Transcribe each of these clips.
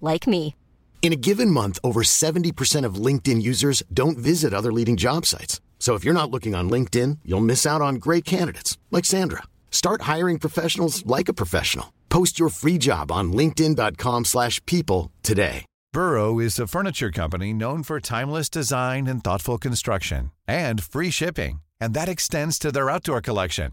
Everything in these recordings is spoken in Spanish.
like me. In a given month, over 70% of LinkedIn users don't visit other leading job sites. So if you're not looking on LinkedIn, you'll miss out on great candidates like Sandra. Start hiring professionals like a professional. Post your free job on linkedin.com/people today. Burrow is a furniture company known for timeless design and thoughtful construction and free shipping, and that extends to their outdoor collection.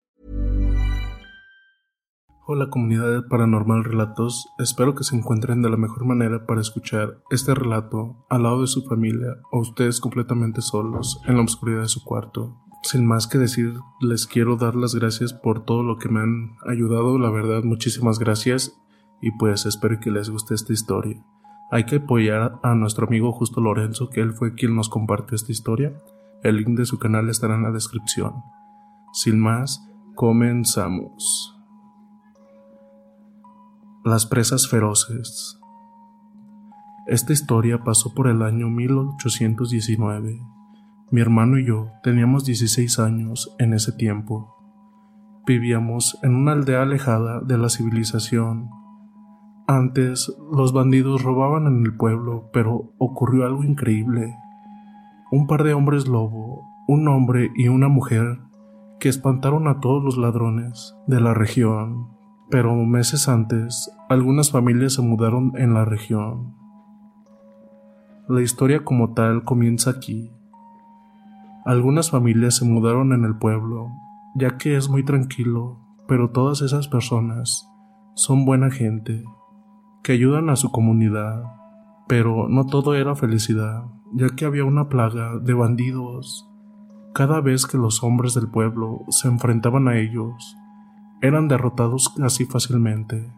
Hola comunidad de Paranormal Relatos, espero que se encuentren de la mejor manera para escuchar este relato al lado de su familia o ustedes completamente solos en la oscuridad de su cuarto. Sin más que decir, les quiero dar las gracias por todo lo que me han ayudado, la verdad muchísimas gracias y pues espero que les guste esta historia. Hay que apoyar a nuestro amigo Justo Lorenzo, que él fue quien nos compartió esta historia. El link de su canal estará en la descripción. Sin más, comenzamos. Las presas feroces. Esta historia pasó por el año 1819. Mi hermano y yo teníamos 16 años en ese tiempo. Vivíamos en una aldea alejada de la civilización. Antes los bandidos robaban en el pueblo, pero ocurrió algo increíble. Un par de hombres lobo, un hombre y una mujer, que espantaron a todos los ladrones de la región pero meses antes algunas familias se mudaron en la región. La historia como tal comienza aquí. Algunas familias se mudaron en el pueblo, ya que es muy tranquilo, pero todas esas personas son buena gente, que ayudan a su comunidad, pero no todo era felicidad, ya que había una plaga de bandidos. Cada vez que los hombres del pueblo se enfrentaban a ellos, eran derrotados casi fácilmente,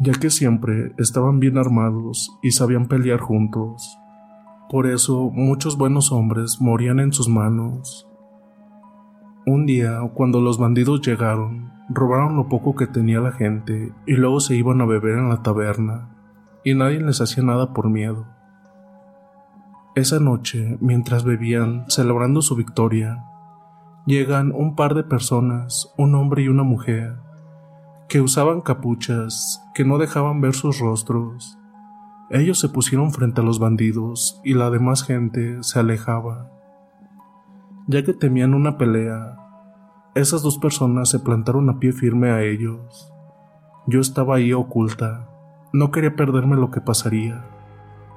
ya que siempre estaban bien armados y sabían pelear juntos. Por eso muchos buenos hombres morían en sus manos. Un día, cuando los bandidos llegaron, robaron lo poco que tenía la gente y luego se iban a beber en la taberna, y nadie les hacía nada por miedo. Esa noche, mientras bebían, celebrando su victoria, llegan un par de personas, un hombre y una mujer, que usaban capuchas que no dejaban ver sus rostros. Ellos se pusieron frente a los bandidos y la demás gente se alejaba. Ya que temían una pelea, esas dos personas se plantaron a pie firme a ellos. Yo estaba ahí oculta, no quería perderme lo que pasaría.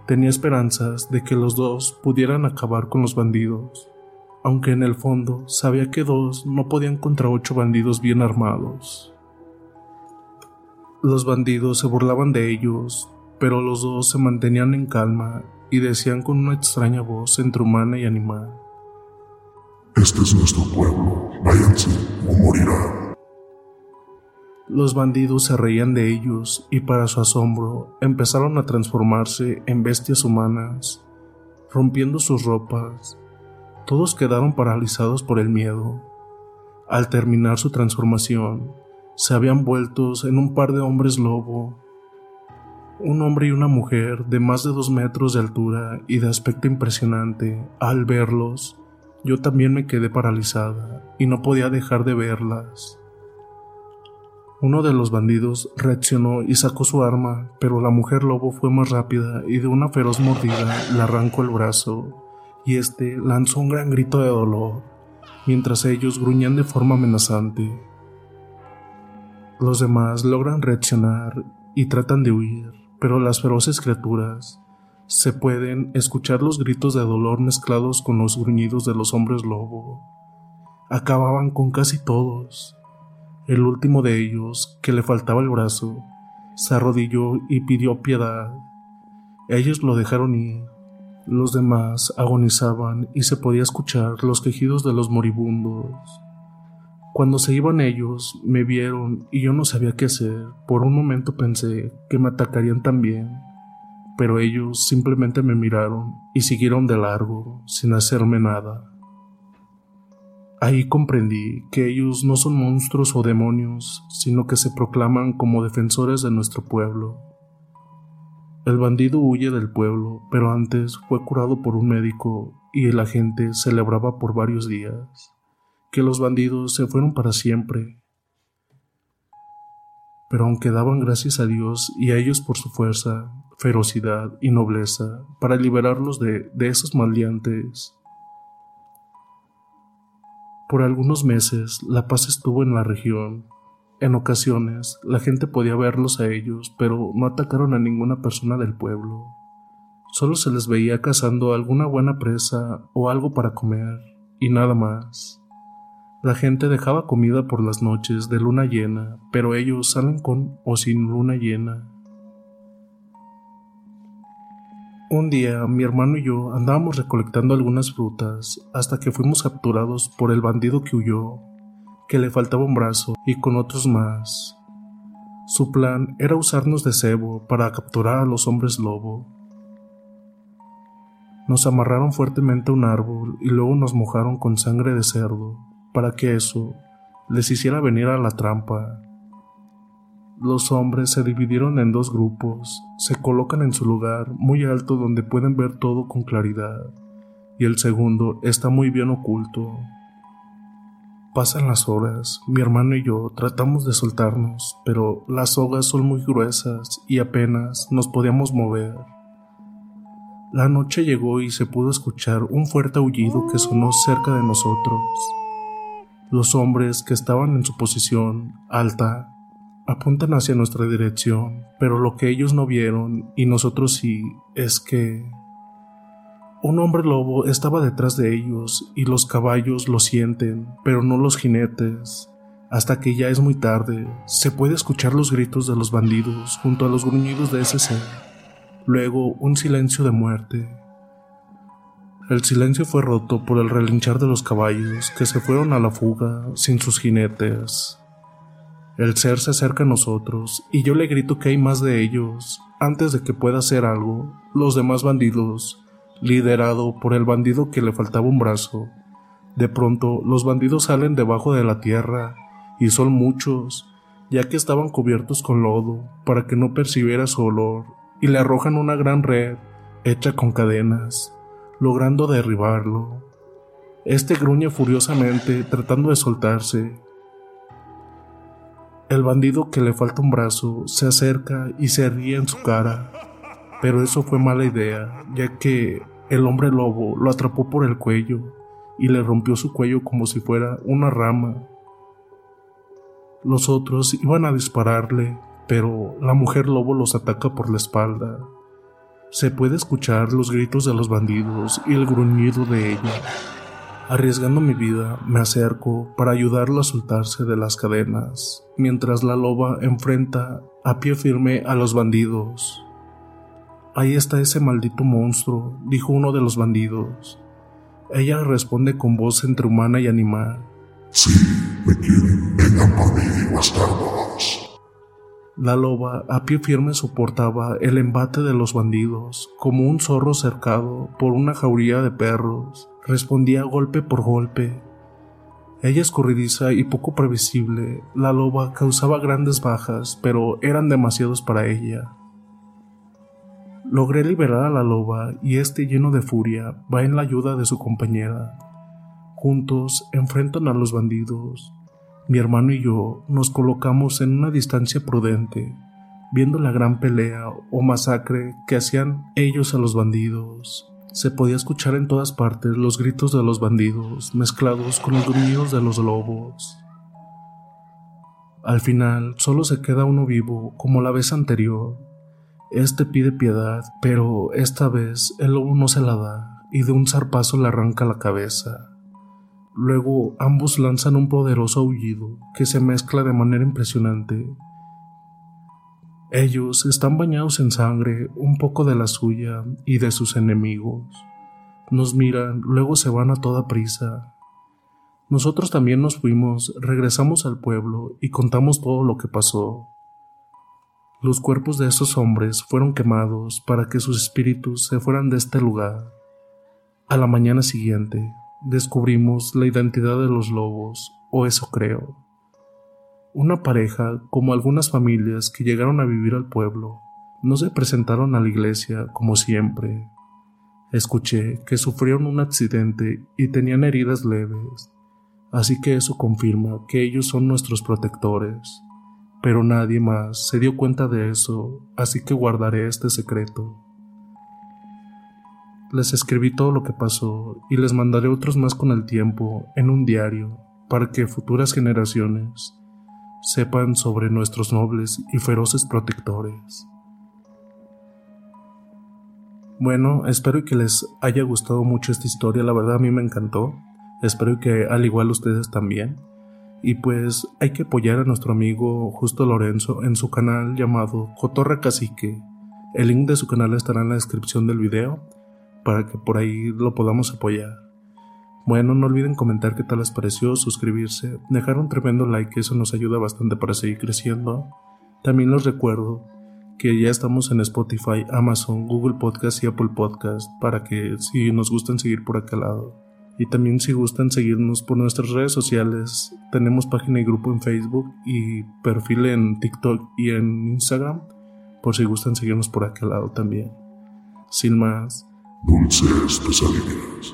Tenía esperanzas de que los dos pudieran acabar con los bandidos, aunque en el fondo sabía que dos no podían contra ocho bandidos bien armados. Los bandidos se burlaban de ellos, pero los dos se mantenían en calma y decían con una extraña voz entre humana y animal. Este es nuestro pueblo, váyanse o morirán. Los bandidos se reían de ellos y para su asombro empezaron a transformarse en bestias humanas, rompiendo sus ropas. Todos quedaron paralizados por el miedo. Al terminar su transformación, se habían vuelto en un par de hombres lobo, un hombre y una mujer de más de dos metros de altura y de aspecto impresionante. Al verlos, yo también me quedé paralizada y no podía dejar de verlas. Uno de los bandidos reaccionó y sacó su arma, pero la mujer lobo fue más rápida y de una feroz mordida le arrancó el brazo, y este lanzó un gran grito de dolor, mientras ellos gruñían de forma amenazante. Los demás logran reaccionar y tratan de huir, pero las feroces criaturas se pueden escuchar los gritos de dolor mezclados con los gruñidos de los hombres lobo. Acababan con casi todos, el último de ellos, que le faltaba el brazo, se arrodilló y pidió piedad. Ellos lo dejaron ir. Los demás agonizaban y se podía escuchar los quejidos de los moribundos. Cuando se iban ellos, me vieron y yo no sabía qué hacer. Por un momento pensé que me atacarían también, pero ellos simplemente me miraron y siguieron de largo, sin hacerme nada. Ahí comprendí que ellos no son monstruos o demonios, sino que se proclaman como defensores de nuestro pueblo. El bandido huye del pueblo, pero antes fue curado por un médico y la gente celebraba por varios días que los bandidos se fueron para siempre. Pero aunque daban gracias a Dios y a ellos por su fuerza, ferocidad y nobleza para liberarlos de, de esos maleantes, por algunos meses la paz estuvo en la región. En ocasiones la gente podía verlos a ellos, pero no atacaron a ninguna persona del pueblo. Solo se les veía cazando alguna buena presa o algo para comer, y nada más. La gente dejaba comida por las noches de luna llena, pero ellos salen con o sin luna llena. Un día mi hermano y yo andábamos recolectando algunas frutas hasta que fuimos capturados por el bandido que huyó, que le faltaba un brazo y con otros más. Su plan era usarnos de cebo para capturar a los hombres lobo. Nos amarraron fuertemente a un árbol y luego nos mojaron con sangre de cerdo para que eso les hiciera venir a la trampa los hombres se dividieron en dos grupos, se colocan en su lugar muy alto donde pueden ver todo con claridad, y el segundo está muy bien oculto. Pasan las horas, mi hermano y yo tratamos de soltarnos, pero las sogas son muy gruesas y apenas nos podíamos mover. La noche llegó y se pudo escuchar un fuerte aullido que sonó cerca de nosotros. Los hombres que estaban en su posición alta apuntan hacia nuestra dirección, pero lo que ellos no vieron, y nosotros sí, es que un hombre lobo estaba detrás de ellos y los caballos lo sienten, pero no los jinetes. Hasta que ya es muy tarde, se puede escuchar los gritos de los bandidos junto a los gruñidos de ese ser. Luego un silencio de muerte. El silencio fue roto por el relinchar de los caballos que se fueron a la fuga sin sus jinetes. El ser se acerca a nosotros y yo le grito que hay más de ellos. Antes de que pueda hacer algo, los demás bandidos, liderado por el bandido que le faltaba un brazo, de pronto los bandidos salen debajo de la tierra, y son muchos, ya que estaban cubiertos con lodo para que no percibiera su olor, y le arrojan una gran red hecha con cadenas. logrando derribarlo. Este gruñe furiosamente, tratando de soltarse. El bandido que le falta un brazo se acerca y se ríe en su cara, pero eso fue mala idea, ya que el hombre lobo lo atrapó por el cuello y le rompió su cuello como si fuera una rama. Los otros iban a dispararle, pero la mujer lobo los ataca por la espalda. Se puede escuchar los gritos de los bandidos y el gruñido de ella. Arriesgando mi vida, me acerco para ayudarlo a soltarse de las cadenas, mientras la loba enfrenta a pie firme a los bandidos. Ahí está ese maldito monstruo, dijo uno de los bandidos. Ella responde con voz entre humana y animal. Sí, me quieren, vengan por mí, bastardos. La loba a pie firme soportaba el embate de los bandidos, como un zorro cercado por una jauría de perros. Respondía golpe por golpe. Ella escurridiza y poco previsible, la loba causaba grandes bajas, pero eran demasiados para ella. Logré liberar a la loba y este lleno de furia va en la ayuda de su compañera. Juntos enfrentan a los bandidos. Mi hermano y yo nos colocamos en una distancia prudente, viendo la gran pelea o masacre que hacían ellos a los bandidos. Se podía escuchar en todas partes los gritos de los bandidos mezclados con los gruñidos de los lobos. Al final solo se queda uno vivo como la vez anterior, este pide piedad, pero esta vez el lobo no se la da y de un zarpazo le arranca la cabeza. Luego ambos lanzan un poderoso aullido que se mezcla de manera impresionante. Ellos están bañados en sangre, un poco de la suya y de sus enemigos. Nos miran, luego se van a toda prisa. Nosotros también nos fuimos, regresamos al pueblo y contamos todo lo que pasó. Los cuerpos de esos hombres fueron quemados para que sus espíritus se fueran de este lugar. A la mañana siguiente, descubrimos la identidad de los lobos, o eso creo. Una pareja, como algunas familias que llegaron a vivir al pueblo, no se presentaron a la iglesia como siempre. Escuché que sufrieron un accidente y tenían heridas leves, así que eso confirma que ellos son nuestros protectores pero nadie más se dio cuenta de eso, así que guardaré este secreto. Les escribí todo lo que pasó y les mandaré otros más con el tiempo en un diario para que futuras generaciones sepan sobre nuestros nobles y feroces protectores. Bueno, espero que les haya gustado mucho esta historia, la verdad a mí me encantó. Espero que al igual ustedes también. Y pues hay que apoyar a nuestro amigo Justo Lorenzo en su canal llamado Cotorra Cacique. El link de su canal estará en la descripción del video para que por ahí lo podamos apoyar. Bueno, no olviden comentar qué tal les pareció, suscribirse, dejar un tremendo like, eso nos ayuda bastante para seguir creciendo. También les recuerdo que ya estamos en Spotify, Amazon, Google Podcast y Apple Podcast para que si nos gustan seguir por aquel lado. Y también si gustan seguirnos por nuestras redes sociales, tenemos página y grupo en Facebook y perfil en TikTok y en Instagram, por si gustan seguirnos por aquel lado también. Sin más. Dulces pesadillas.